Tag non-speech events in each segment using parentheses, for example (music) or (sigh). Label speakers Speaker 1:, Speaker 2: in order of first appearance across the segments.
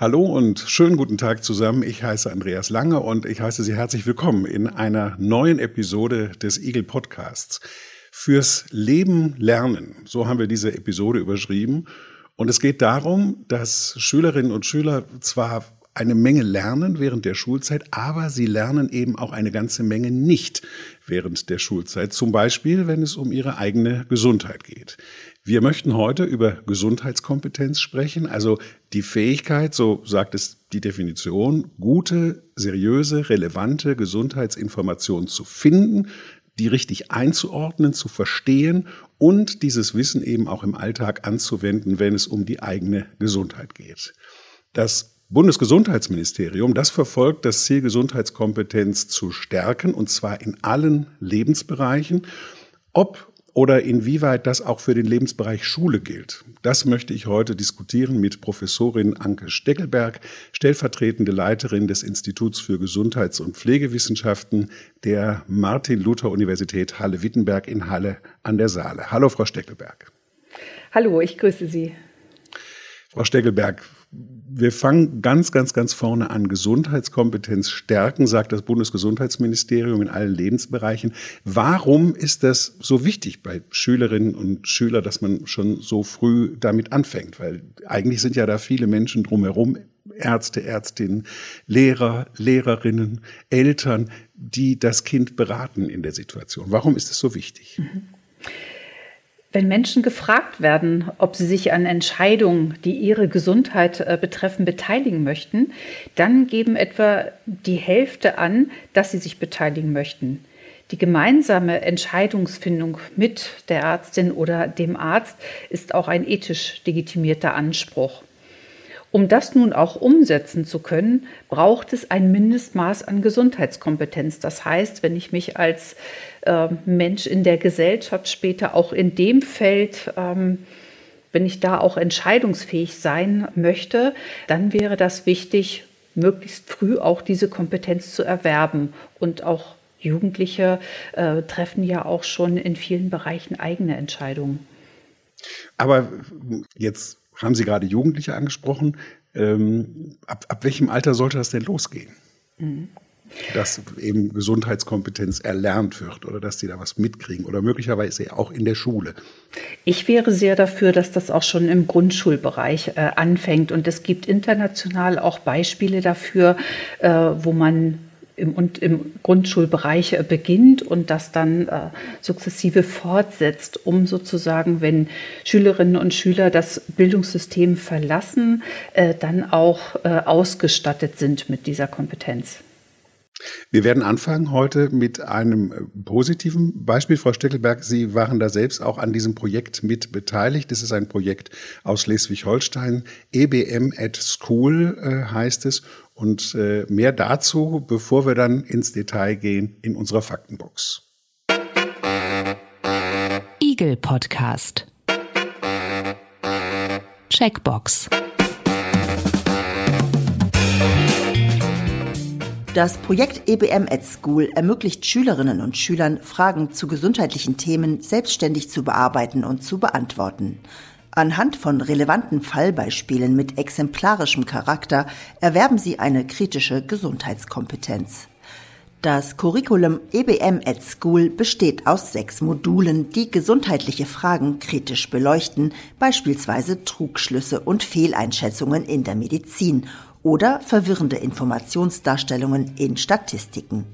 Speaker 1: Hallo und schönen guten Tag zusammen. Ich heiße Andreas Lange und ich heiße Sie herzlich willkommen in einer neuen Episode des Eagle Podcasts. Fürs Leben lernen, so haben wir diese Episode überschrieben. Und es geht darum, dass Schülerinnen und Schüler zwar eine Menge lernen während der Schulzeit, aber sie lernen eben auch eine ganze Menge nicht während der Schulzeit. Zum Beispiel, wenn es um ihre eigene Gesundheit geht. Wir möchten heute über Gesundheitskompetenz sprechen, also die Fähigkeit, so sagt es die Definition, gute, seriöse, relevante Gesundheitsinformationen zu finden, die richtig einzuordnen, zu verstehen und dieses Wissen eben auch im Alltag anzuwenden, wenn es um die eigene Gesundheit geht. Das Bundesgesundheitsministerium, das verfolgt das Ziel, Gesundheitskompetenz zu stärken, und zwar in allen Lebensbereichen. Ob oder inwieweit das auch für den Lebensbereich Schule gilt. Das möchte ich heute diskutieren mit Professorin Anke Steckelberg, stellvertretende Leiterin des Instituts für Gesundheits- und Pflegewissenschaften der Martin-Luther-Universität Halle-Wittenberg in Halle an der Saale. Hallo, Frau Steckelberg.
Speaker 2: Hallo, ich grüße Sie.
Speaker 1: Frau Steckelberg, wir fangen ganz, ganz, ganz vorne an. Gesundheitskompetenz stärken, sagt das Bundesgesundheitsministerium in allen Lebensbereichen. Warum ist das so wichtig bei Schülerinnen und Schülern, dass man schon so früh damit anfängt? Weil eigentlich sind ja da viele Menschen drumherum, Ärzte, Ärztinnen, Lehrer, Lehrerinnen, Eltern, die das Kind beraten in der Situation. Warum ist es so wichtig? Mhm.
Speaker 2: Wenn Menschen gefragt werden, ob sie sich an Entscheidungen, die ihre Gesundheit äh, betreffen, beteiligen möchten, dann geben etwa die Hälfte an, dass sie sich beteiligen möchten. Die gemeinsame Entscheidungsfindung mit der Ärztin oder dem Arzt ist auch ein ethisch legitimierter Anspruch. Um das nun auch umsetzen zu können, braucht es ein Mindestmaß an Gesundheitskompetenz. Das heißt, wenn ich mich als äh, Mensch in der Gesellschaft später auch in dem Feld, ähm, wenn ich da auch entscheidungsfähig sein möchte, dann wäre das wichtig, möglichst früh auch diese Kompetenz zu erwerben und auch Jugendliche äh, treffen ja auch schon in vielen Bereichen eigene Entscheidungen.
Speaker 1: Aber jetzt haben Sie gerade Jugendliche angesprochen. Ähm, ab, ab welchem Alter sollte das denn losgehen? Mhm. Dass eben Gesundheitskompetenz erlernt wird oder dass die da was mitkriegen oder möglicherweise auch in der Schule.
Speaker 2: Ich wäre sehr dafür, dass das auch schon im Grundschulbereich äh, anfängt. Und es gibt international auch Beispiele dafür, äh, wo man im, im Grundschulbereich äh, beginnt und das dann äh, sukzessive fortsetzt, um sozusagen, wenn Schülerinnen und Schüler das Bildungssystem verlassen, äh, dann auch äh, ausgestattet sind mit dieser Kompetenz.
Speaker 1: Wir werden anfangen heute mit einem äh, positiven Beispiel. Frau Steckelberg, Sie waren da selbst auch an diesem Projekt mit beteiligt. Das ist ein Projekt aus Schleswig-Holstein. EBM at School äh, heißt es. Und äh, mehr dazu, bevor wir dann ins Detail gehen, in unserer Faktenbox.
Speaker 3: Eagle Podcast. Checkbox.
Speaker 4: Das Projekt EBM at School ermöglicht Schülerinnen und Schülern, Fragen zu gesundheitlichen Themen selbstständig zu bearbeiten und zu beantworten. Anhand von relevanten Fallbeispielen mit exemplarischem Charakter erwerben sie eine kritische Gesundheitskompetenz. Das Curriculum EBM at School besteht aus sechs Modulen, die gesundheitliche Fragen kritisch beleuchten, beispielsweise Trugschlüsse und Fehleinschätzungen in der Medizin oder verwirrende Informationsdarstellungen in Statistiken.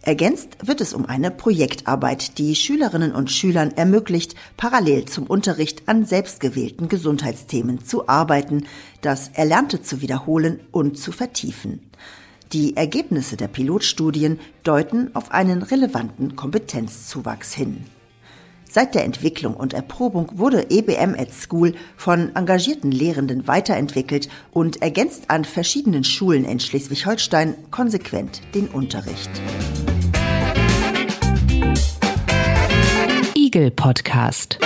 Speaker 4: Ergänzt wird es um eine Projektarbeit, die Schülerinnen und Schülern ermöglicht, parallel zum Unterricht an selbstgewählten Gesundheitsthemen zu arbeiten, das Erlernte zu wiederholen und zu vertiefen. Die Ergebnisse der Pilotstudien deuten auf einen relevanten Kompetenzzuwachs hin. Seit der Entwicklung und Erprobung wurde EBM at School von engagierten Lehrenden weiterentwickelt und ergänzt an verschiedenen Schulen in Schleswig-Holstein konsequent den Unterricht.
Speaker 3: Eagle Podcast.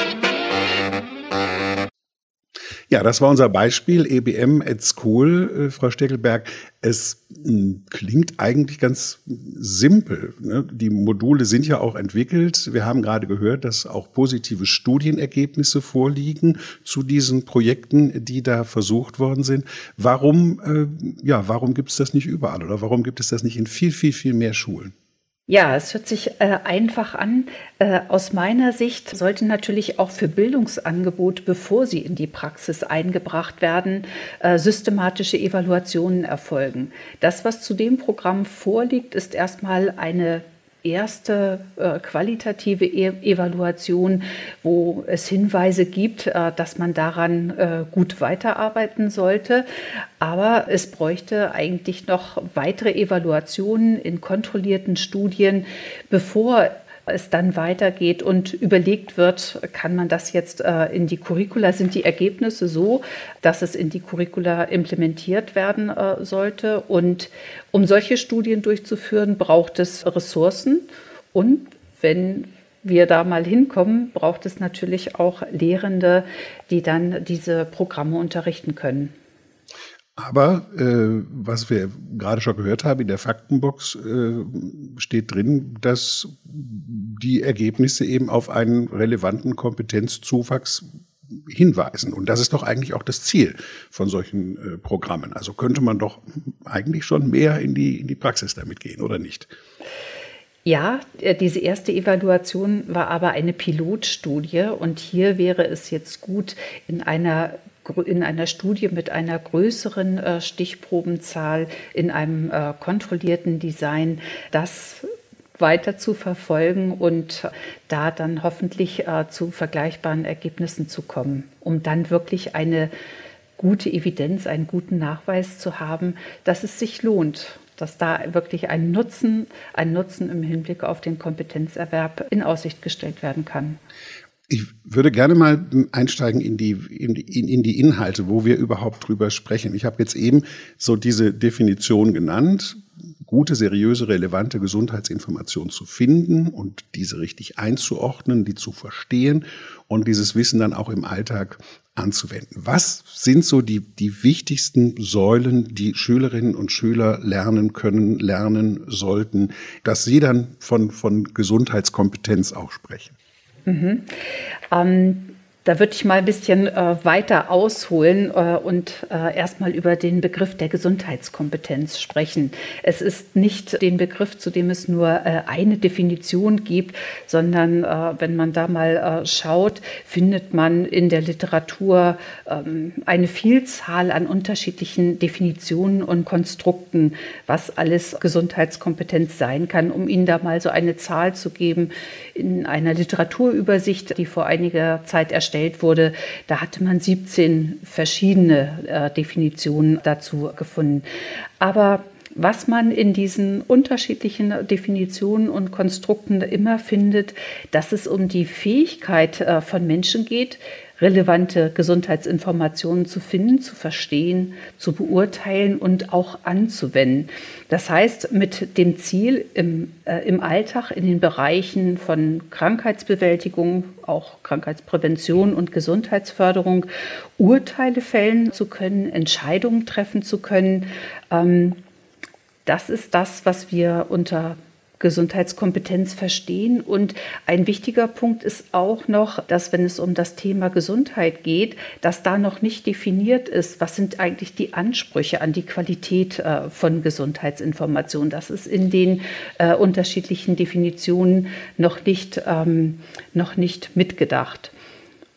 Speaker 1: Ja, das war unser Beispiel EBM at School, äh, Frau Steckelberg. Es mh, hm, klingt eigentlich ganz simpel. Ne? Die Module sind ja auch entwickelt. Wir haben gerade gehört, dass auch positive Studienergebnisse vorliegen zu diesen Projekten, die da versucht worden sind. Warum, äh, ja, warum gibt es das nicht überall oder warum gibt es das nicht in viel, viel, viel mehr Schulen?
Speaker 2: Ja, es hört sich äh, einfach an. Äh, aus meiner Sicht sollten natürlich auch für Bildungsangebote, bevor sie in die Praxis eingebracht werden, äh, systematische Evaluationen erfolgen. Das, was zu dem Programm vorliegt, ist erstmal eine erste äh, qualitative e Evaluation, wo es Hinweise gibt, äh, dass man daran äh, gut weiterarbeiten sollte. Aber es bräuchte eigentlich noch weitere Evaluationen in kontrollierten Studien, bevor es dann weitergeht und überlegt wird, kann man das jetzt äh, in die Curricula, sind die Ergebnisse so, dass es in die Curricula implementiert werden äh, sollte. Und um solche Studien durchzuführen, braucht es Ressourcen. Und wenn wir da mal hinkommen, braucht es natürlich auch Lehrende, die dann diese Programme unterrichten können.
Speaker 1: Aber äh, was wir gerade schon gehört haben, in der Faktenbox äh, steht drin, dass die Ergebnisse eben auf einen relevanten Kompetenzzuwachs hinweisen. Und das ist doch eigentlich auch das Ziel von solchen äh, Programmen. Also könnte man doch eigentlich schon mehr in die, in die Praxis damit gehen, oder nicht?
Speaker 2: Ja, äh, diese erste Evaluation war aber eine Pilotstudie und hier wäre es jetzt gut, in einer in einer Studie mit einer größeren äh, Stichprobenzahl in einem äh, kontrollierten Design das weiter zu verfolgen und da dann hoffentlich äh, zu vergleichbaren Ergebnissen zu kommen, um dann wirklich eine gute Evidenz, einen guten Nachweis zu haben, dass es sich lohnt, dass da wirklich ein Nutzen, ein Nutzen im Hinblick auf den Kompetenzerwerb in Aussicht gestellt werden kann.
Speaker 1: Ich würde gerne mal einsteigen in die, in, in, in die Inhalte, wo wir überhaupt drüber sprechen. Ich habe jetzt eben so diese Definition genannt, gute, seriöse, relevante Gesundheitsinformation zu finden und diese richtig einzuordnen, die zu verstehen und dieses Wissen dann auch im Alltag anzuwenden. Was sind so die, die wichtigsten Säulen, die Schülerinnen und Schüler lernen können, lernen sollten, dass sie dann von, von Gesundheitskompetenz auch sprechen?
Speaker 2: Mhm. Ähm, da würde ich mal ein bisschen äh, weiter ausholen äh, und äh, erstmal über den Begriff der Gesundheitskompetenz sprechen. Es ist nicht den Begriff, zu dem es nur äh, eine Definition gibt, sondern äh, wenn man da mal äh, schaut, findet man in der Literatur ähm, eine Vielzahl an unterschiedlichen Definitionen und Konstrukten, was alles Gesundheitskompetenz sein kann. Um Ihnen da mal so eine Zahl zu geben, in einer Literaturübersicht, die vor einiger Zeit erstellt erstellt wurde, da hatte man 17 verschiedene äh, Definitionen dazu gefunden. Aber was man in diesen unterschiedlichen Definitionen und Konstrukten immer findet, dass es um die Fähigkeit äh, von Menschen geht, relevante Gesundheitsinformationen zu finden, zu verstehen, zu beurteilen und auch anzuwenden. Das heißt, mit dem Ziel, im, äh, im Alltag in den Bereichen von Krankheitsbewältigung, auch Krankheitsprävention und Gesundheitsförderung Urteile fällen zu können, Entscheidungen treffen zu können. Ähm, das ist das, was wir unter Gesundheitskompetenz verstehen. Und ein wichtiger Punkt ist auch noch, dass wenn es um das Thema Gesundheit geht, dass da noch nicht definiert ist, was sind eigentlich die Ansprüche an die Qualität äh, von Gesundheitsinformationen. Das ist in den äh, unterschiedlichen Definitionen noch nicht, ähm, noch nicht mitgedacht.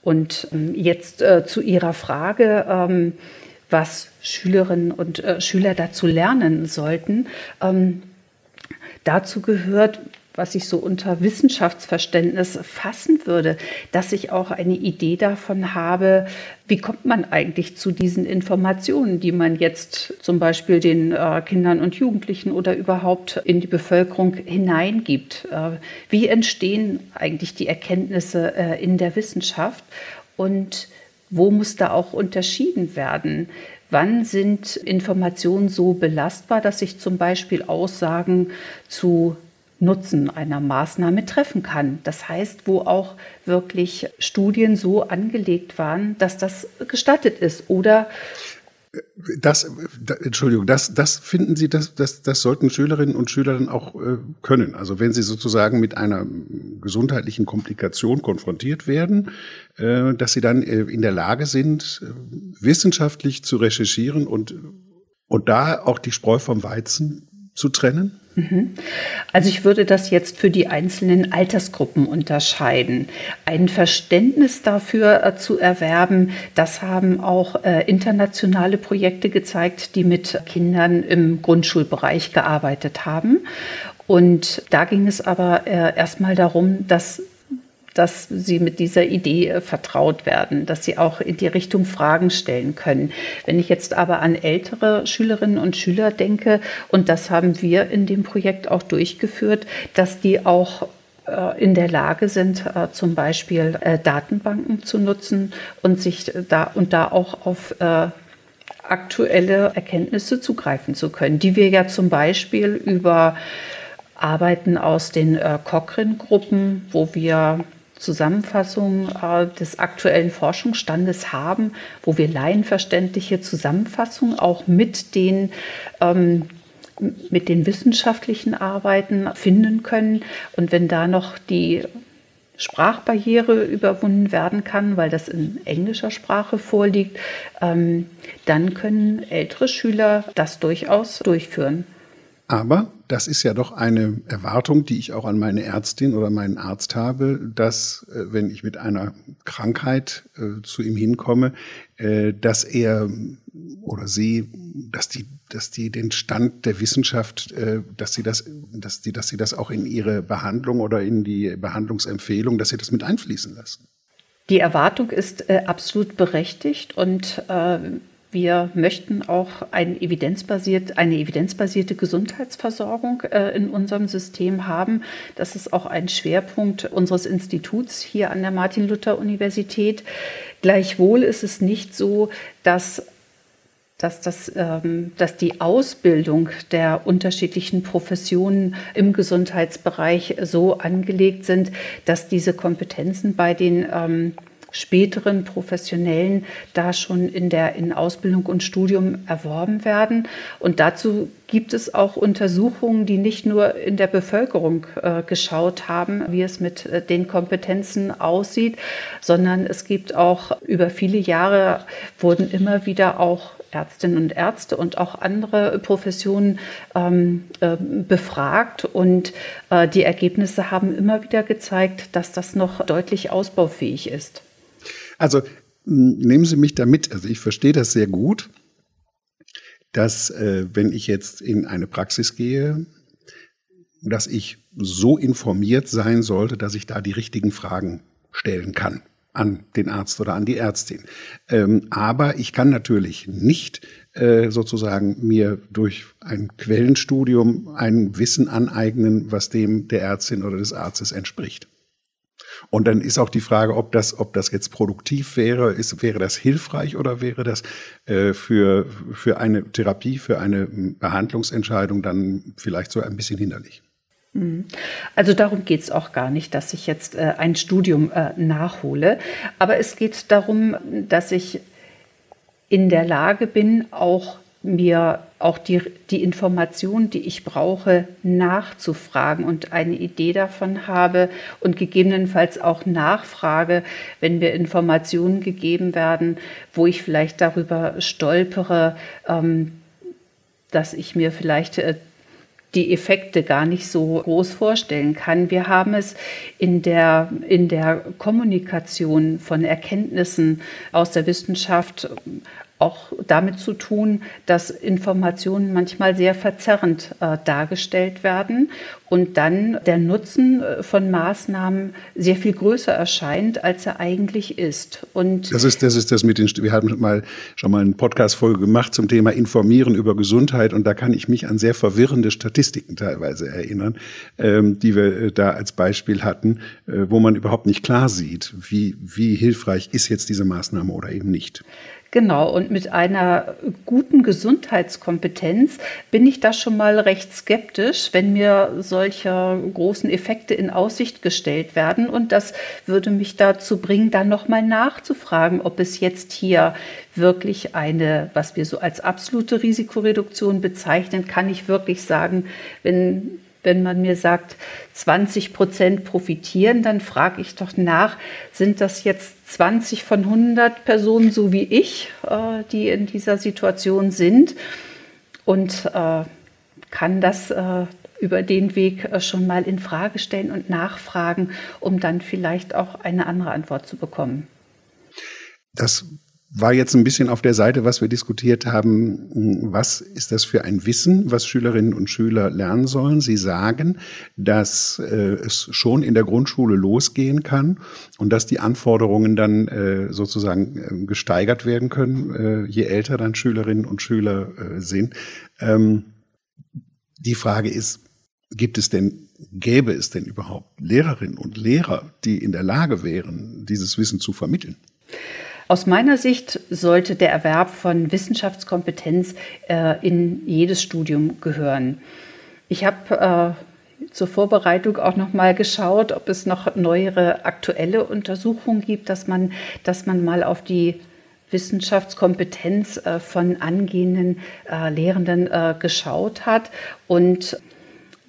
Speaker 2: Und ähm, jetzt äh, zu Ihrer Frage. Ähm, was Schülerinnen und Schüler dazu lernen sollten. Dazu gehört was ich so unter Wissenschaftsverständnis fassen würde, dass ich auch eine Idee davon habe, wie kommt man eigentlich zu diesen Informationen, die man jetzt zum Beispiel den äh, Kindern und Jugendlichen oder überhaupt in die Bevölkerung hineingibt. Äh, wie entstehen eigentlich die Erkenntnisse äh, in der Wissenschaft und wo muss da auch unterschieden werden? Wann sind Informationen so belastbar, dass ich zum Beispiel Aussagen zu Nutzen einer Maßnahme treffen kann. Das heißt, wo auch wirklich Studien so angelegt waren, dass das gestattet ist oder
Speaker 1: das, da, Entschuldigung, das, das finden Sie, das, das, das sollten Schülerinnen und Schüler dann auch äh, können. Also wenn sie sozusagen mit einer gesundheitlichen Komplikation konfrontiert werden, äh, dass sie dann äh, in der Lage sind, äh, wissenschaftlich zu recherchieren und, und da auch die Spreu vom Weizen zu trennen?
Speaker 2: Mhm. Also ich würde das jetzt für die einzelnen Altersgruppen unterscheiden. Ein Verständnis dafür äh, zu erwerben, das haben auch äh, internationale Projekte gezeigt, die mit Kindern im Grundschulbereich gearbeitet haben. Und da ging es aber äh, erstmal darum, dass dass sie mit dieser Idee äh, vertraut werden, dass sie auch in die Richtung Fragen stellen können. Wenn ich jetzt aber an ältere Schülerinnen und Schüler denke, und das haben wir in dem Projekt auch durchgeführt, dass die auch äh, in der Lage sind, äh, zum Beispiel Datenbanken zu nutzen und sich da und da auch auf aktuelle Erkenntnisse zugreifen zu können, die wir ja zum Beispiel über Arbeiten aus den Cochrane-Gruppen, wo wir Zusammenfassung äh, des aktuellen Forschungsstandes haben, wo wir laienverständliche Zusammenfassungen auch mit den ähm, mit den wissenschaftlichen Arbeiten finden können. Und wenn da noch die Sprachbarriere überwunden werden kann, weil das in englischer Sprache vorliegt, ähm, dann können ältere Schüler das durchaus durchführen.
Speaker 1: Aber das ist ja doch eine Erwartung, die ich auch an meine Ärztin oder meinen Arzt habe, dass äh, wenn ich mit einer Krankheit äh, zu ihm hinkomme, äh, dass er oder sie, dass die, dass die den Stand der Wissenschaft, äh, dass sie das, dass die, dass sie das auch in ihre Behandlung oder in die Behandlungsempfehlung, dass sie das mit einfließen lassen.
Speaker 2: Die Erwartung ist äh, absolut berechtigt und äh, wir möchten auch ein evidenzbasiert, eine evidenzbasierte Gesundheitsversorgung äh, in unserem System haben. Das ist auch ein Schwerpunkt unseres Instituts hier an der Martin-Luther-Universität. Gleichwohl ist es nicht so, dass dass, das, ähm, dass die Ausbildung der unterschiedlichen Professionen im Gesundheitsbereich so angelegt sind, dass diese Kompetenzen bei den ähm, späteren Professionellen da schon in der in Ausbildung und Studium erworben werden. Und dazu gibt es auch Untersuchungen, die nicht nur in der Bevölkerung äh, geschaut haben, wie es mit äh, den Kompetenzen aussieht, sondern es gibt auch über viele Jahre wurden immer wieder auch Ärztinnen und Ärzte und auch andere Professionen ähm, äh, befragt und äh, die Ergebnisse haben immer wieder gezeigt, dass das noch deutlich ausbaufähig ist.
Speaker 1: Also nehmen Sie mich da mit. Also ich verstehe das sehr gut, dass äh, wenn ich jetzt in eine Praxis gehe, dass ich so informiert sein sollte, dass ich da die richtigen Fragen stellen kann an den Arzt oder an die Ärztin. Ähm, aber ich kann natürlich nicht äh, sozusagen mir durch ein Quellenstudium ein Wissen aneignen, was dem der Ärztin oder des Arztes entspricht. Und dann ist auch die Frage, ob das, ob das jetzt produktiv wäre, ist, wäre das hilfreich oder wäre das äh, für, für eine Therapie, für eine Behandlungsentscheidung dann vielleicht so ein bisschen hinderlich.
Speaker 2: Mhm. Also darum geht es auch gar nicht, dass ich jetzt äh, ein Studium äh, nachhole. Aber es geht darum, dass ich in der Lage bin, auch mir auch die, die Informationen, die ich brauche, nachzufragen und eine Idee davon habe und gegebenenfalls auch nachfrage, wenn mir Informationen gegeben werden, wo ich vielleicht darüber stolpere, ähm, dass ich mir vielleicht äh, die Effekte gar nicht so groß vorstellen kann. Wir haben es in der, in der Kommunikation von Erkenntnissen aus der Wissenschaft auch damit zu tun, dass Informationen manchmal sehr verzerrend äh, dargestellt werden und dann der Nutzen äh, von Maßnahmen sehr viel größer erscheint, als er eigentlich ist.
Speaker 1: Und das ist das ist das mit den wir hatten mal schon mal eine Podcast Folge gemacht zum Thema informieren über Gesundheit und da kann ich mich an sehr verwirrende Statistiken teilweise erinnern, ähm, die wir äh, da als Beispiel hatten, äh, wo man überhaupt nicht klar sieht, wie wie hilfreich ist jetzt diese Maßnahme oder eben nicht.
Speaker 2: Genau, und mit einer guten Gesundheitskompetenz bin ich da schon mal recht skeptisch, wenn mir solche großen Effekte in Aussicht gestellt werden. Und das würde mich dazu bringen, dann nochmal nachzufragen, ob es jetzt hier wirklich eine, was wir so als absolute Risikoreduktion bezeichnen, kann ich wirklich sagen, wenn wenn man mir sagt, 20 Prozent profitieren, dann frage ich doch nach, sind das jetzt 20 von 100 Personen so wie ich, äh, die in dieser Situation sind? Und äh, kann das äh, über den Weg schon mal in Frage stellen und nachfragen, um dann vielleicht auch eine andere Antwort zu bekommen.
Speaker 1: Das war jetzt ein bisschen auf der Seite, was wir diskutiert haben. Was ist das für ein Wissen, was Schülerinnen und Schüler lernen sollen? Sie sagen, dass äh, es schon in der Grundschule losgehen kann und dass die Anforderungen dann äh, sozusagen äh, gesteigert werden können, äh, je älter dann Schülerinnen und Schüler äh, sind. Ähm, die Frage ist, gibt es denn gäbe es denn überhaupt Lehrerinnen und Lehrer, die in der Lage wären, dieses Wissen zu vermitteln?
Speaker 2: Aus meiner Sicht sollte der Erwerb von Wissenschaftskompetenz äh, in jedes Studium gehören. Ich habe äh, zur Vorbereitung auch noch mal geschaut, ob es noch neuere aktuelle Untersuchungen gibt, dass man, dass man mal auf die Wissenschaftskompetenz äh, von angehenden äh, Lehrenden äh, geschaut hat. Und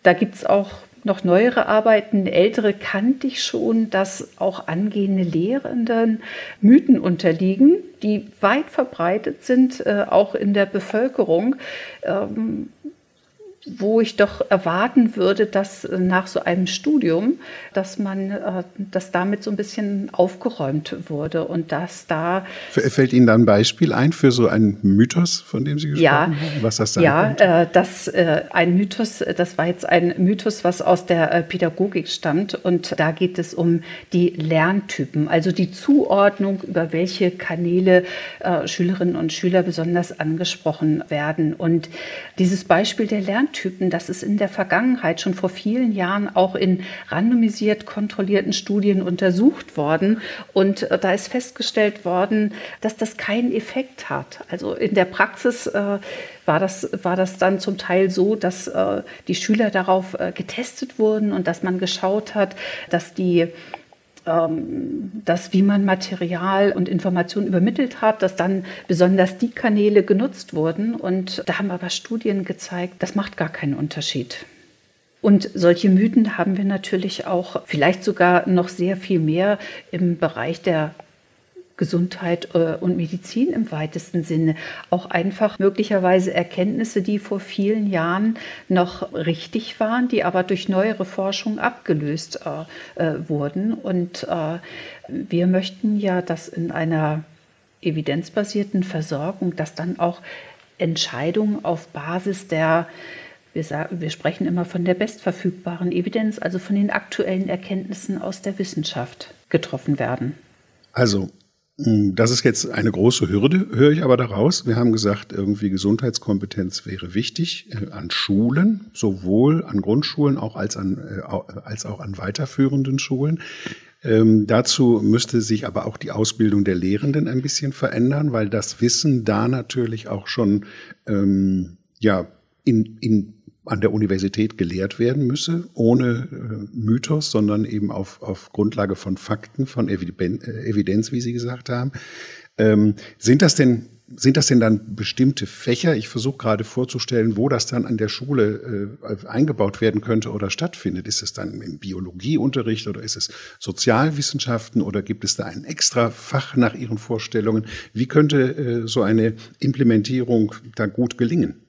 Speaker 2: da gibt es auch noch neuere Arbeiten, ältere kannte ich schon, dass auch angehende Lehrenden Mythen unterliegen, die weit verbreitet sind, äh, auch in der Bevölkerung. Ähm, wo ich doch erwarten würde, dass nach so einem Studium, dass man, äh, dass damit so ein bisschen aufgeräumt wurde und dass da.
Speaker 1: Fällt Ihnen da ein Beispiel ein für so einen Mythos, von dem Sie gesprochen
Speaker 2: ja,
Speaker 1: haben?
Speaker 2: Was das sein Ja, äh, das äh, ein Mythos, das war jetzt ein Mythos, was aus der äh, Pädagogik stammt und da geht es um die Lerntypen, also die Zuordnung, über welche Kanäle äh, Schülerinnen und Schüler besonders angesprochen werden. Und dieses Beispiel der Lerntypen Typen, das ist in der Vergangenheit schon vor vielen Jahren auch in randomisiert kontrollierten Studien untersucht worden. Und äh, da ist festgestellt worden, dass das keinen Effekt hat. Also in der Praxis äh, war das, war das dann zum Teil so, dass äh, die Schüler darauf äh, getestet wurden und dass man geschaut hat, dass die ähm, dass wie man Material und Informationen übermittelt hat, dass dann besonders die Kanäle genutzt wurden. Und da haben aber Studien gezeigt, das macht gar keinen Unterschied. Und solche Mythen haben wir natürlich auch, vielleicht sogar noch sehr viel mehr im Bereich der Gesundheit äh, und Medizin im weitesten Sinne. Auch einfach möglicherweise Erkenntnisse, die vor vielen Jahren noch richtig waren, die aber durch neuere Forschung abgelöst äh, äh, wurden. Und wir möchten ja, dass in einer evidenzbasierten Versorgung, dass dann auch Entscheidungen auf Basis der wir, sagen, wir sprechen immer von der bestverfügbaren Evidenz, also von den aktuellen Erkenntnissen aus der Wissenschaft getroffen werden.
Speaker 1: Also das ist jetzt eine große Hürde, höre ich aber daraus. Wir haben gesagt, irgendwie Gesundheitskompetenz wäre wichtig äh, an Schulen, sowohl an Grundschulen auch als, an, äh, als auch an weiterführenden Schulen. Ähm, dazu müsste sich aber auch die Ausbildung der Lehrenden ein bisschen verändern, weil das Wissen da natürlich auch schon ähm, ja in, in an der Universität gelehrt werden müsse, ohne äh, Mythos, sondern eben auf, auf Grundlage von Fakten, von Evidenz, äh, Evidenz wie Sie gesagt haben. Ähm, sind das denn sind das denn dann bestimmte Fächer? Ich versuche gerade vorzustellen, wo das dann an der Schule äh, eingebaut werden könnte oder stattfindet. Ist es dann im Biologieunterricht oder ist es Sozialwissenschaften oder gibt es da ein extra Fach nach Ihren Vorstellungen? Wie könnte äh, so eine Implementierung da gut gelingen?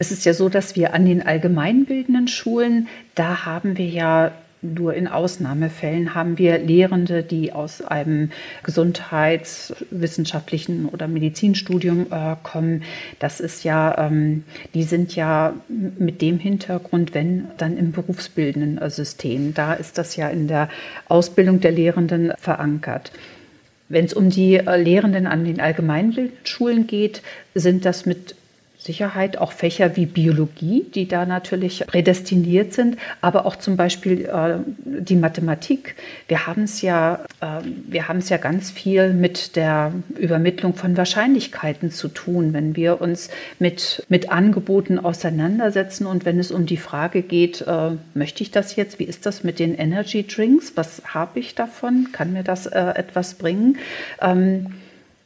Speaker 2: Es ist ja so, dass wir an den allgemeinbildenden Schulen, da haben wir ja nur in Ausnahmefällen haben wir Lehrende, die aus einem gesundheitswissenschaftlichen oder Medizinstudium äh, kommen. Das ist ja, ähm, die sind ja mit dem Hintergrund, wenn dann im berufsbildenden äh, System. Da ist das ja in der Ausbildung der Lehrenden verankert. Wenn es um die äh, Lehrenden an den Allgemeinbildungsschulen geht, sind das mit Sicherheit auch Fächer wie Biologie, die da natürlich prädestiniert sind, aber auch zum Beispiel äh, die Mathematik. Wir haben es ja, äh, wir haben es ja ganz viel mit der Übermittlung von Wahrscheinlichkeiten zu tun, wenn wir uns mit, mit Angeboten auseinandersetzen und wenn es um die Frage geht, äh, möchte ich das jetzt? Wie ist das mit den Energy Drinks? Was habe ich davon? Kann mir das äh, etwas bringen? Ähm,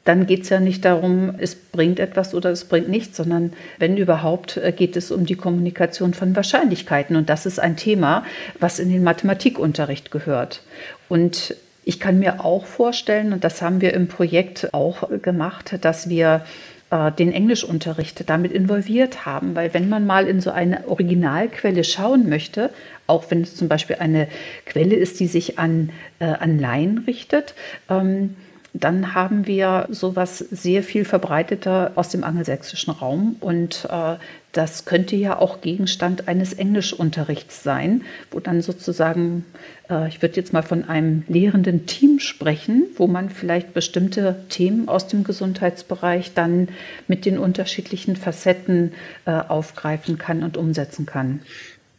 Speaker 2: dann geht es ja nicht darum, es bringt etwas oder es bringt nichts, sondern wenn überhaupt äh, geht es um die Kommunikation von Wahrscheinlichkeiten. Und das ist ein Thema, was in den Mathematikunterricht gehört. Und ich kann mir auch vorstellen, und das haben wir im Projekt auch gemacht, dass wir äh, den Englischunterricht damit involviert haben, weil wenn man mal in so eine Originalquelle schauen möchte, auch wenn es zum Beispiel eine Quelle ist, die sich an, äh, an Laien richtet, ähm, dann haben wir sowas sehr viel verbreiteter aus dem angelsächsischen Raum und äh, das könnte ja auch Gegenstand eines Englischunterrichts sein, wo dann sozusagen, äh, ich würde jetzt mal von einem lehrenden Team sprechen, wo man vielleicht bestimmte Themen aus dem Gesundheitsbereich dann mit den unterschiedlichen Facetten äh, aufgreifen kann und umsetzen kann.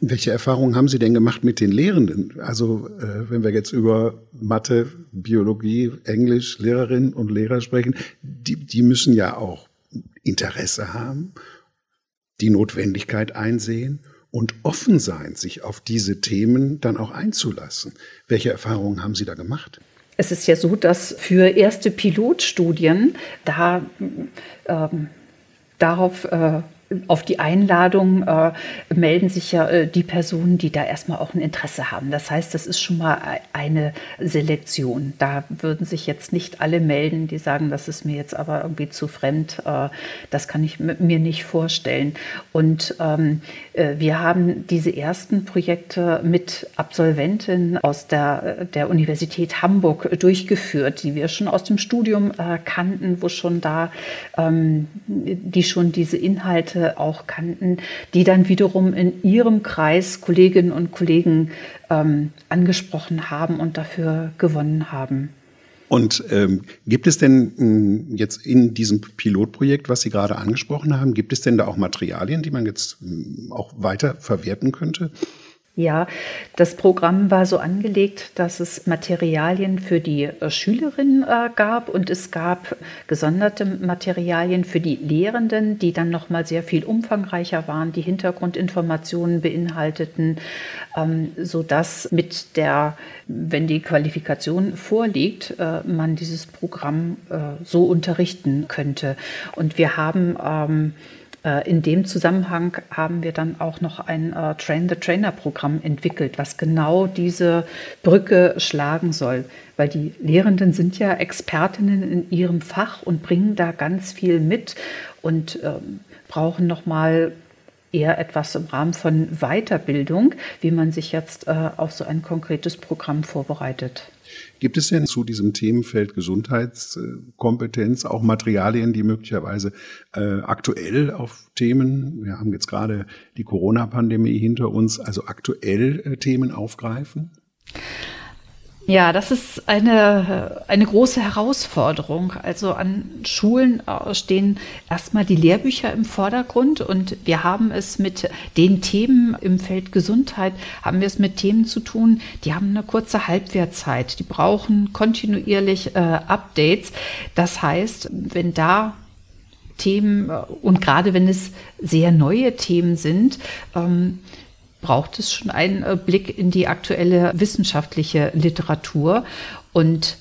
Speaker 1: Welche Erfahrungen haben Sie denn gemacht mit den Lehrenden? Also äh, wenn wir jetzt über Mathe, Biologie, Englisch, Lehrerinnen und Lehrer sprechen, die, die müssen ja auch Interesse haben, die Notwendigkeit einsehen und offen sein, sich auf diese Themen dann auch einzulassen. Welche Erfahrungen haben Sie da gemacht?
Speaker 2: Es ist ja so, dass für erste Pilotstudien da ähm, darauf äh, auf die Einladung äh, melden sich ja äh, die Personen, die da erstmal auch ein Interesse haben. Das heißt, das ist schon mal eine Selektion. Da würden sich jetzt nicht alle melden, die sagen, das ist mir jetzt aber irgendwie zu fremd, äh, das kann ich mir nicht vorstellen. Und ähm, äh, wir haben diese ersten Projekte mit Absolventen aus der, der Universität Hamburg durchgeführt, die wir schon aus dem Studium äh, kannten, wo schon da, ähm, die schon diese Inhalte auch kannten, die dann wiederum in ihrem Kreis Kolleginnen und Kollegen ähm, angesprochen haben und dafür gewonnen haben.
Speaker 1: Und ähm, gibt es denn mh, hm, jetzt in diesem Pilotprojekt, was Sie gerade angesprochen haben, gibt es denn da auch Materialien, die man jetzt mh, hm, auch weiter verwerten könnte?
Speaker 2: Ja, das Programm war so angelegt, dass es Materialien für die äh, Schülerinnen äh, gab und es gab gesonderte Materialien für die Lehrenden, die dann noch mal sehr viel umfangreicher waren, die Hintergrundinformationen beinhalteten, ähm, so dass mit der, wenn die Qualifikation vorliegt, äh, man dieses Programm äh, so unterrichten könnte. Und wir haben ähm, äh, in dem Zusammenhang haben wir dann auch noch ein äh, Train-the-Trainer-Programm entwickelt, was genau diese Brücke schlagen soll. Weil die Lehrenden sind ja Expertinnen in ihrem Fach und bringen da ganz viel mit und ähm, brauchen nochmal eher etwas im Rahmen von Weiterbildung, wie man sich jetzt äh, auf so ein konkretes Programm vorbereitet.
Speaker 1: Gibt es denn zu diesem Themenfeld Gesundheitskompetenz auch Materialien, die möglicherweise äh, aktuell auf Themen, wir haben jetzt gerade die Corona-Pandemie hinter uns, also aktuell äh, Themen aufgreifen?
Speaker 2: Ja, das ist eine, eine große Herausforderung. Also an Schulen äh, stehen erstmal die Lehrbücher im Vordergrund und wir haben es mit den Themen im Feld Gesundheit, haben wir es mit Themen zu tun, die haben eine kurze Halbwertzeit. Die brauchen kontinuierlich äh, Updates. Das heißt, wenn da Themen äh, und gerade wenn es sehr neue Themen sind, ähm, braucht es schon einen äh, Blick in die aktuelle wissenschaftliche Literatur. Und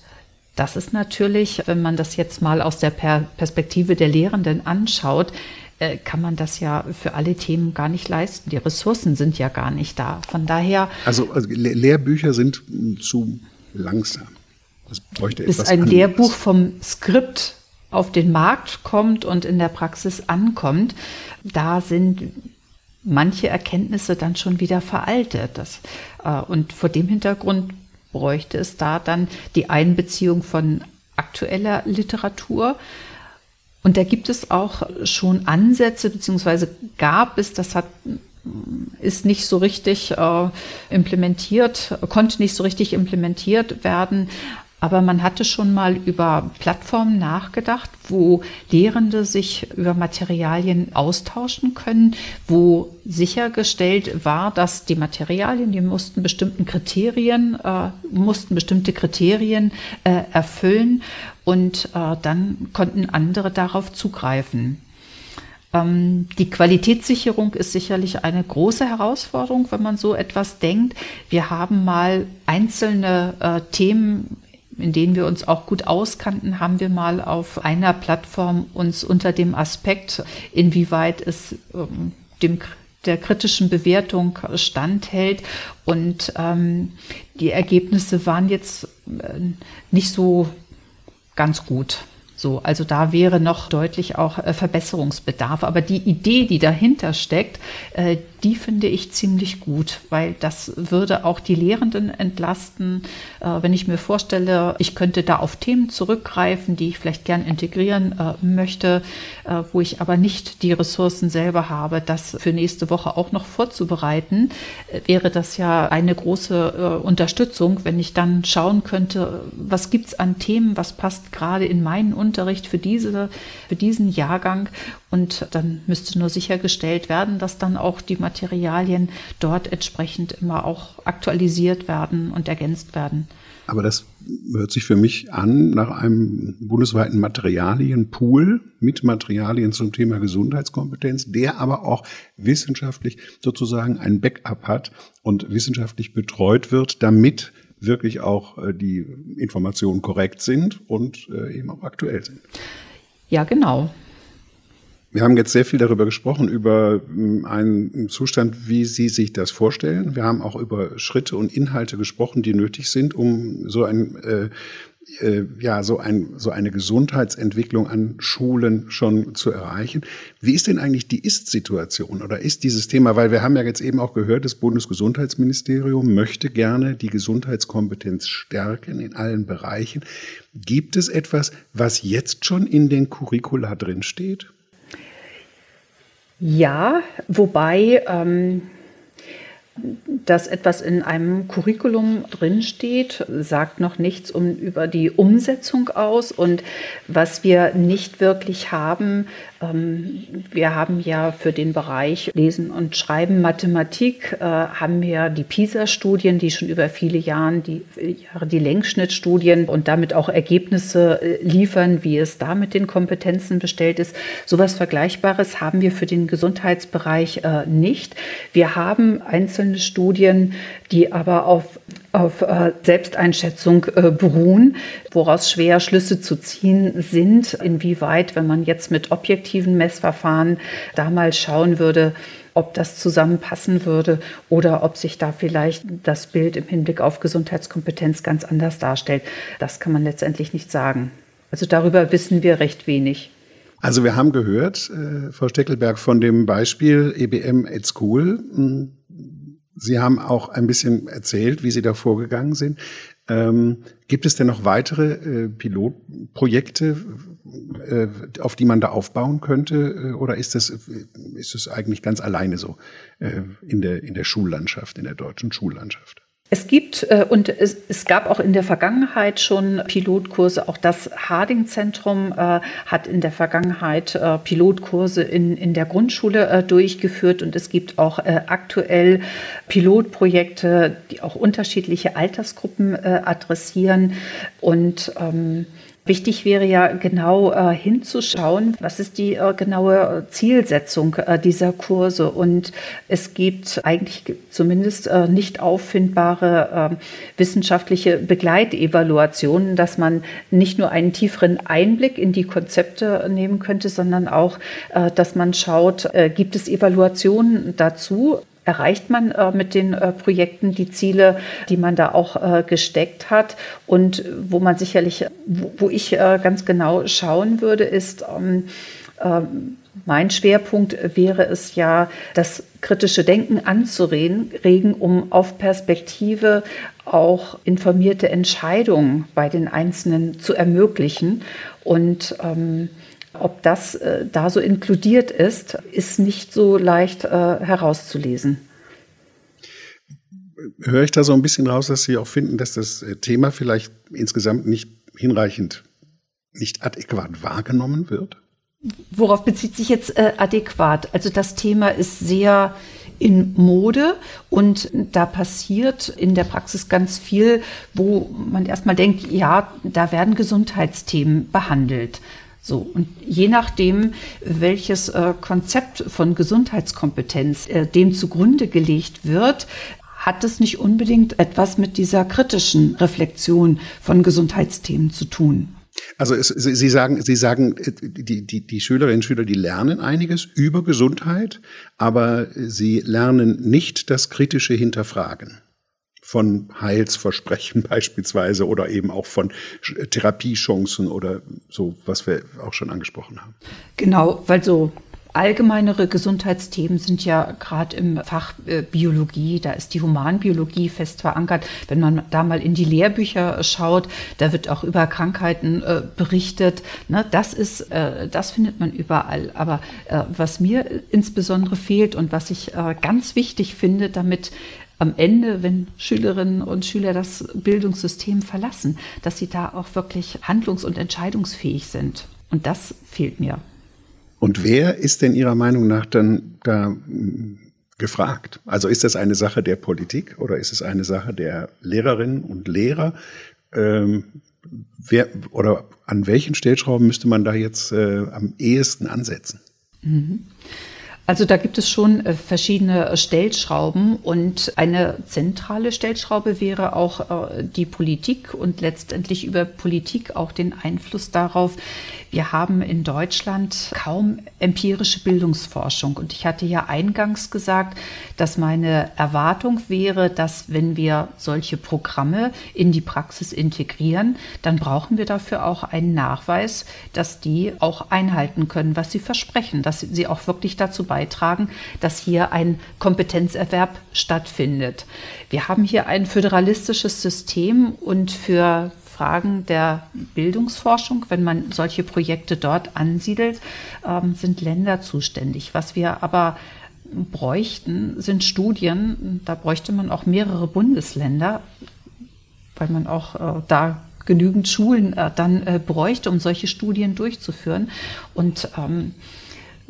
Speaker 2: das ist natürlich, wenn man das jetzt mal aus der Perspektive der Lehrenden anschaut, äh, kann man das ja für alle Themen gar nicht leisten. Die Ressourcen sind ja gar nicht da. Von daher.
Speaker 1: Also, also Lehrbücher sind zu langsam.
Speaker 2: Das bräuchte bis ein anderes. Lehrbuch vom Skript auf den Markt kommt und in der Praxis ankommt, da sind manche Erkenntnisse dann schon wieder veraltet. Das, äh, und vor dem Hintergrund bräuchte es da dann die Einbeziehung von aktueller Literatur. Und da gibt es auch schon Ansätze, beziehungsweise gab es, das hat ist nicht so richtig äh, implementiert, konnte nicht so richtig implementiert werden. Aber man hatte schon mal über Plattformen nachgedacht, wo Lehrende sich über Materialien austauschen können, wo sichergestellt war, dass die Materialien, die mussten bestimmten Kriterien, äh, mussten bestimmte Kriterien äh, erfüllen und äh, dann konnten andere darauf zugreifen. Ähm, die Qualitätssicherung ist sicherlich eine große Herausforderung, wenn man so etwas denkt. Wir haben mal einzelne äh, Themen in denen wir uns auch gut auskannten, haben wir mal auf einer Plattform uns unter dem Aspekt, inwieweit es ähm, dem der kritischen Bewertung standhält. Und ähm, die Ergebnisse waren jetzt äh, nicht so ganz gut. So, also da wäre noch deutlich auch äh, Verbesserungsbedarf. Aber die Idee, die dahinter steckt, äh, die finde ich ziemlich gut, weil das würde auch die Lehrenden entlasten. Äh, wenn ich mir vorstelle, ich könnte da auf Themen zurückgreifen, die ich vielleicht gern integrieren äh, möchte, äh, wo ich aber nicht die Ressourcen selber habe, das für nächste Woche auch noch vorzubereiten, äh, wäre das ja eine große Unterstützung, wenn ich dann schauen könnte, was gibt's an Themen, was passt gerade in meinen Unterricht für, diese, für diesen Jahrgang. Und dann müsste nur sichergestellt werden, dass dann auch die Materialien dort entsprechend immer auch aktualisiert werden und ergänzt werden.
Speaker 1: Aber das hört sich für mich an nach einem bundesweiten Materialienpool mit Materialien zum Thema Gesundheitskompetenz, der aber auch wissenschaftlich sozusagen ein Backup hat und wissenschaftlich betreut wird, damit wirklich auch äh, die Informationen korrekt sind und äh, eben auch aktuell sind.
Speaker 2: Ja, genau.
Speaker 1: Wir haben jetzt sehr viel darüber gesprochen, über hm, einen Zustand, wie Sie sich das vorstellen. Wir haben auch über Schritte und Inhalte gesprochen, die nötig sind, um so ein äh, äh, ja, so, ein, so eine Gesundheitsentwicklung an Schulen schon zu erreichen. Wie ist denn eigentlich die Ist-Situation oder ist dieses Thema, weil wir haben ja jetzt eben auch gehört, das Bundesgesundheitsministerium möchte gerne die Gesundheitskompetenz stärken in allen Bereichen. Gibt es etwas, was jetzt schon in den Curricula drin steht?
Speaker 2: Ja, wobei ähm, dass etwas in einem Curriculum drinsteht, sagt noch nichts um, über die Umsetzung aus. Und was wir nicht wirklich haben, wir haben ja für den Bereich Lesen und Schreiben Mathematik, äh, haben wir die PISA-Studien, die schon über viele Jahre die, Jahre die Längsschnittstudien und damit auch Ergebnisse äh, liefern, wie es da mit den Kompetenzen bestellt ist. Sowas Vergleichbares haben wir für den Gesundheitsbereich äh, nicht. Wir haben einzelne Studien, die aber auf auf äh, Selbsteinschätzung äh, beruhen, woraus schwer Schlüsse zu ziehen sind, inwieweit, wenn man jetzt mit objektiven Messverfahren da mal schauen würde, ob das zusammenpassen würde oder ob sich da vielleicht das Bild im Hinblick auf Gesundheitskompetenz ganz anders darstellt. Das kann man letztendlich nicht sagen. Also darüber wissen wir recht wenig.
Speaker 1: Also wir haben gehört, äh, Frau Steckelberg, von dem Beispiel EBM at School. Sie haben auch ein bisschen erzählt, wie Sie da vorgegangen sind. Ähm, gibt es denn noch weitere äh, Pilotprojekte, äh, auf die man da aufbauen könnte? Äh, oder ist das, ist das eigentlich ganz alleine so äh, in, der, in der Schullandschaft, in der deutschen Schullandschaft?
Speaker 2: Es gibt äh, und es, es, gab auch in der Vergangenheit schon Pilotkurse. Auch das Harding-Zentrum äh, hat in der Vergangenheit äh, Pilotkurse in, in der Grundschule äh, durchgeführt und es gibt auch äh, aktuell Pilotprojekte, die auch unterschiedliche Altersgruppen äh, adressieren und ähm, Wichtig wäre ja genau äh, hinzuschauen, was ist die äh, genaue Zielsetzung äh, dieser Kurse. Und es gibt eigentlich zumindest äh, nicht auffindbare ähm, wissenschaftliche Begleitevaluationen, dass man nicht nur einen tieferen Einblick in die Konzepte nehmen könnte, sondern auch, äh, dass man schaut, äh, gibt es Evaluationen dazu? Erreicht man äh, mit den äh, Projekten die Ziele, die man da auch äh, gesteckt hat. Und wo man sicherlich, wo, wo ich äh, ganz genau schauen würde, ist, ähm, ähm Mein Schwerpunkt wäre es ja, das kritische Denken anzuregen, um auf Perspektive auch informierte Entscheidungen bei den Einzelnen zu ermöglichen. Und ähm, ob das äh, da so inkludiert ist, ist nicht so leicht äh, herauszulesen.
Speaker 1: Höre ich da so ein bisschen raus, dass Sie auch finden, dass das äh, Thema vielleicht insgesamt nicht hinreichend, nicht adäquat wahrgenommen wird?
Speaker 2: Worauf bezieht sich jetzt äh, adäquat? Also das Thema ist sehr in Mode und da passiert in der Praxis ganz viel, wo man erstmal denkt, ja, da werden Gesundheitsthemen behandelt. So, und je nachdem, welches äh, Konzept von Gesundheitskompetenz äh, dem zugrunde gelegt wird, hat es nicht unbedingt etwas mit dieser kritischen Reflexion von Gesundheitsthemen zu tun.
Speaker 1: Also es, Sie sagen, Sie sagen, die, die, die Schülerinnen und Schüler, die lernen einiges über Gesundheit, aber sie lernen nicht das kritische Hinterfragen von Heilsversprechen (laughs) beispielsweise oder eben auch von Therapiechancen oder so, was wir auch schon angesprochen haben.
Speaker 2: Genau, weil so allgemeinere Gesundheitsthemen sind ja gerade im Fach äh, Biologie, da ist die Humanbiologie fest verankert. Wenn man da mal in die Lehrbücher schaut, da wird auch über Krankheiten äh, berichtet. Ne, das ist, äh, das findet man überall. Aber was mir insbesondere fehlt und was ich ganz wichtig finde, damit am Ende, wenn Schülerinnen und Schüler das Bildungssystem verlassen, dass sie da auch wirklich handlungs- und entscheidungsfähig sind. Und das fehlt mir.
Speaker 1: Und wer ist denn Ihrer Meinung nach dann da hm, gefragt? Also ist das eine Sache der Politik oder ist es eine Sache der Lehrerinnen und Lehrer? Ähm, wer, oder an welchen Stellschrauben müsste man da jetzt äh, am ehesten ansetzen?
Speaker 2: Mhm. Also da gibt es schon äh, verschiedene Stellschrauben und eine zentrale Stellschraube wäre auch äh, die Politik und letztendlich über Politik auch den Einfluss darauf. Wir haben in Deutschland kaum empirische Bildungsforschung und ich hatte ja eingangs gesagt, dass meine Erwartung wäre, dass wenn wir solche Programme in die Praxis integrieren, dann brauchen wir dafür auch einen Nachweis, dass die auch einhalten können, was sie versprechen, dass sie auch wirklich dazu beitragen, beitragen, dass hier ein Kompetenzerwerb stattfindet. Wir haben hier ein föderalistisches System und für Fragen der Bildungsforschung, wenn man solche Projekte dort ansiedelt, ähm, sind Länder zuständig. Was wir aber bräuchten, sind Studien. Da bräuchte man auch mehrere Bundesländer, weil man auch äh, da genügend Schulen äh, dann äh, bräuchte, um solche Studien durchzuführen. Und ähm,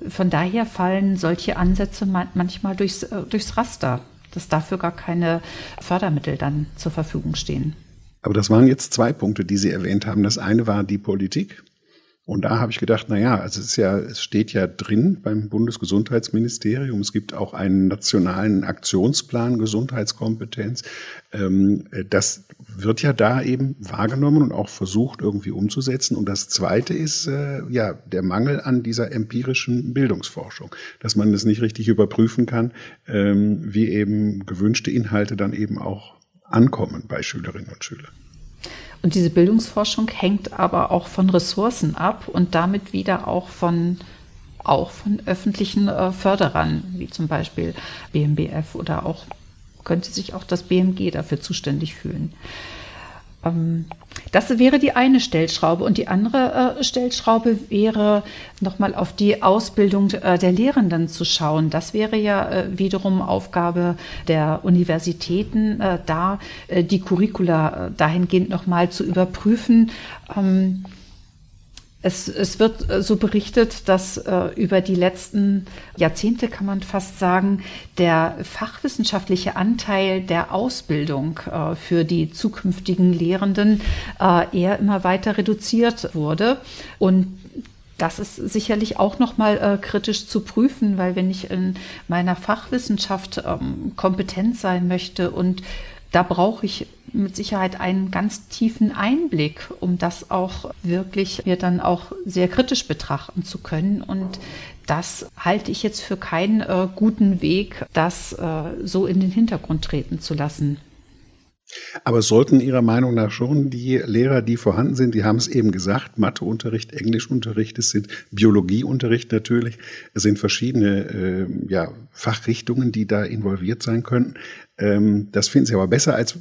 Speaker 2: von daher fallen solche Ansätze manchmal durchs, äh, durchs Raster, dass dafür gar keine Fördermittel dann zur Verfügung stehen.
Speaker 1: Aber das waren jetzt zwei Punkte, die Sie erwähnt haben. Das eine war die Politik. Und da habe ich gedacht, na ja, also es ist ja, es steht ja drin beim Bundesgesundheitsministerium. Es gibt auch einen nationalen Aktionsplan Gesundheitskompetenz. Ähm, das wird ja da eben wahrgenommen und auch versucht irgendwie umzusetzen. Und das zweite ist, äh, ja, der Mangel an dieser empirischen Bildungsforschung, dass man das nicht richtig überprüfen kann, ähm, wie eben gewünschte Inhalte dann eben auch ankommen bei Schülerinnen und Schülern.
Speaker 2: Und diese Bildungsforschung hängt aber auch von Ressourcen ab und damit wieder auch von auch von öffentlichen äh, Förderern, wie zum Beispiel BMBF oder auch könnte sich auch das BMG dafür zuständig fühlen. Ähm, das wäre die eine Stellschraube. Und die andere äh, Stellschraube wäre, nochmal auf die Ausbildung äh, der Lehrenden zu schauen. Das wäre ja äh, wiederum Aufgabe der Universitäten, da die Curricula dahingehend nochmal zu überprüfen. Ähm, es, es wird äh, so berichtet, dass äh, über die letzten Jahrzehnte, kann man fast sagen, der fachwissenschaftliche Anteil der Ausbildung äh, für die zukünftigen Lehrenden äh, eher immer weiter reduziert wurde. Und das ist sicherlich auch nochmal äh, kritisch zu prüfen, weil wenn ich in meiner Fachwissenschaft ähm, kompetent sein möchte und da brauche ich mit Sicherheit einen ganz tiefen Einblick, um das auch wirklich mir dann auch sehr kritisch betrachten zu können. Und das halte ich jetzt für keinen äh, guten Weg, das äh, so in den Hintergrund treten zu lassen.
Speaker 1: Aber sollten Ihrer Meinung nach schon die Lehrer, die vorhanden sind, die haben es eben gesagt, Matheunterricht, Englischunterricht, es sind Biologieunterricht natürlich, es sind verschiedene äh, ja, Fachrichtungen, die da involviert sein könnten. Ähm, das finden Sie aber besser als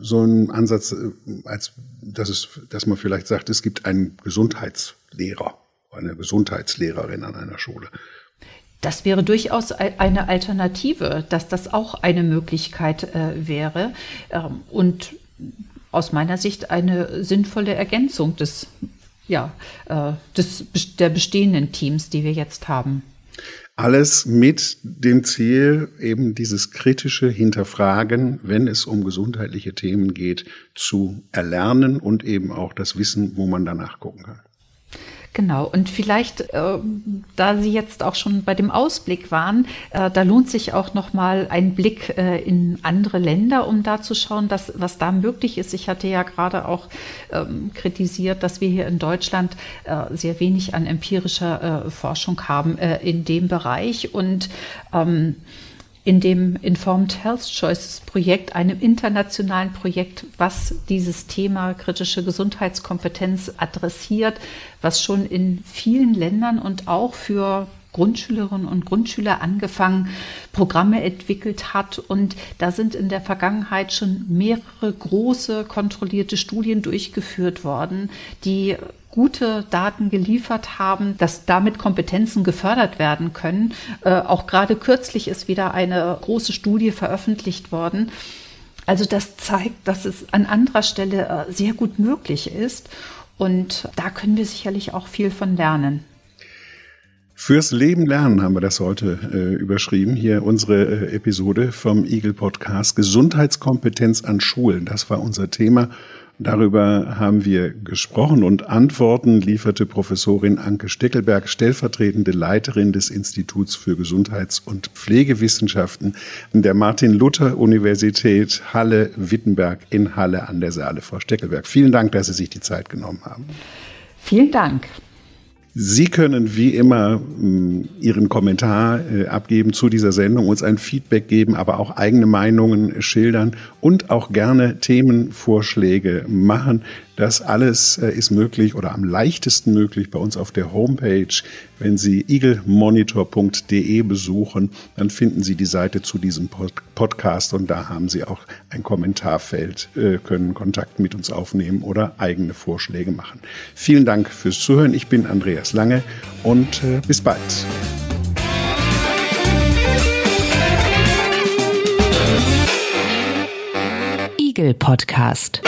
Speaker 1: so ein Ansatz, äh, als dass, es, dass man vielleicht sagt, es gibt einen Gesundheitslehrer, eine Gesundheitslehrerin an einer Schule.
Speaker 2: Das wäre durchaus eine Alternative, dass das auch eine Möglichkeit äh, wäre ähm, und aus meiner Sicht eine sinnvolle Ergänzung des, ja, äh, des, der bestehenden Teams, die wir jetzt haben.
Speaker 1: Alles mit dem Ziel, eben dieses kritische Hinterfragen, wenn es um gesundheitliche Themen geht, zu erlernen und eben auch das Wissen, wo man danach gucken kann.
Speaker 2: Genau, und vielleicht, äh, da Sie jetzt auch schon bei dem Ausblick waren, äh, da lohnt sich auch nochmal ein Blick äh, in andere Länder, um da zu schauen, dass, was da möglich ist. Ich hatte ja gerade auch ähm, kritisiert, dass wir hier in Deutschland äh, sehr wenig an empirischer äh, Forschung haben äh, in dem Bereich und ähm, in dem Informed Health Choices Projekt, einem internationalen Projekt, was dieses Thema kritische Gesundheitskompetenz adressiert, was schon in vielen Ländern und auch für Grundschülerinnen und Grundschüler angefangen, Programme entwickelt hat. Und da sind in der Vergangenheit schon mehrere große kontrollierte Studien durchgeführt worden, die gute Daten geliefert haben, dass damit Kompetenzen gefördert werden können. Äh, auch gerade kürzlich ist wieder eine große Studie veröffentlicht worden. Also das zeigt, dass es an anderer Stelle äh, sehr gut möglich ist. Und da können wir sicherlich auch viel von lernen.
Speaker 1: Fürs Leben lernen haben wir das heute äh, überschrieben. Hier unsere äh, Episode vom Eagle Podcast Gesundheitskompetenz an Schulen. Das war unser Thema. Darüber haben wir gesprochen und Antworten lieferte Professorin Anke Steckelberg, stellvertretende Leiterin des Instituts für Gesundheits- und Pflegewissenschaften der Martin-Luther-Universität Halle-Wittenberg in Halle an der Saale. Frau Steckelberg, vielen Dank, dass Sie sich die Zeit genommen haben.
Speaker 2: Vielen Dank.
Speaker 1: Sie können wie immer mh, Ihren Kommentar äh, abgeben zu dieser Sendung, uns ein Feedback geben, aber auch eigene Meinungen schildern und auch gerne Themenvorschläge machen. Das alles äh, ist möglich oder am leichtesten möglich bei uns auf der Homepage. Wenn Sie eaglemonitor.de besuchen, dann finden Sie die Seite zu diesem Podcast und da haben Sie auch ein Kommentarfeld, äh, können Kontakt mit uns aufnehmen oder eigene Vorschläge machen. Vielen Dank fürs Zuhören. Ich bin Andreas Lange und äh, bis bald.
Speaker 3: Eagle Podcast.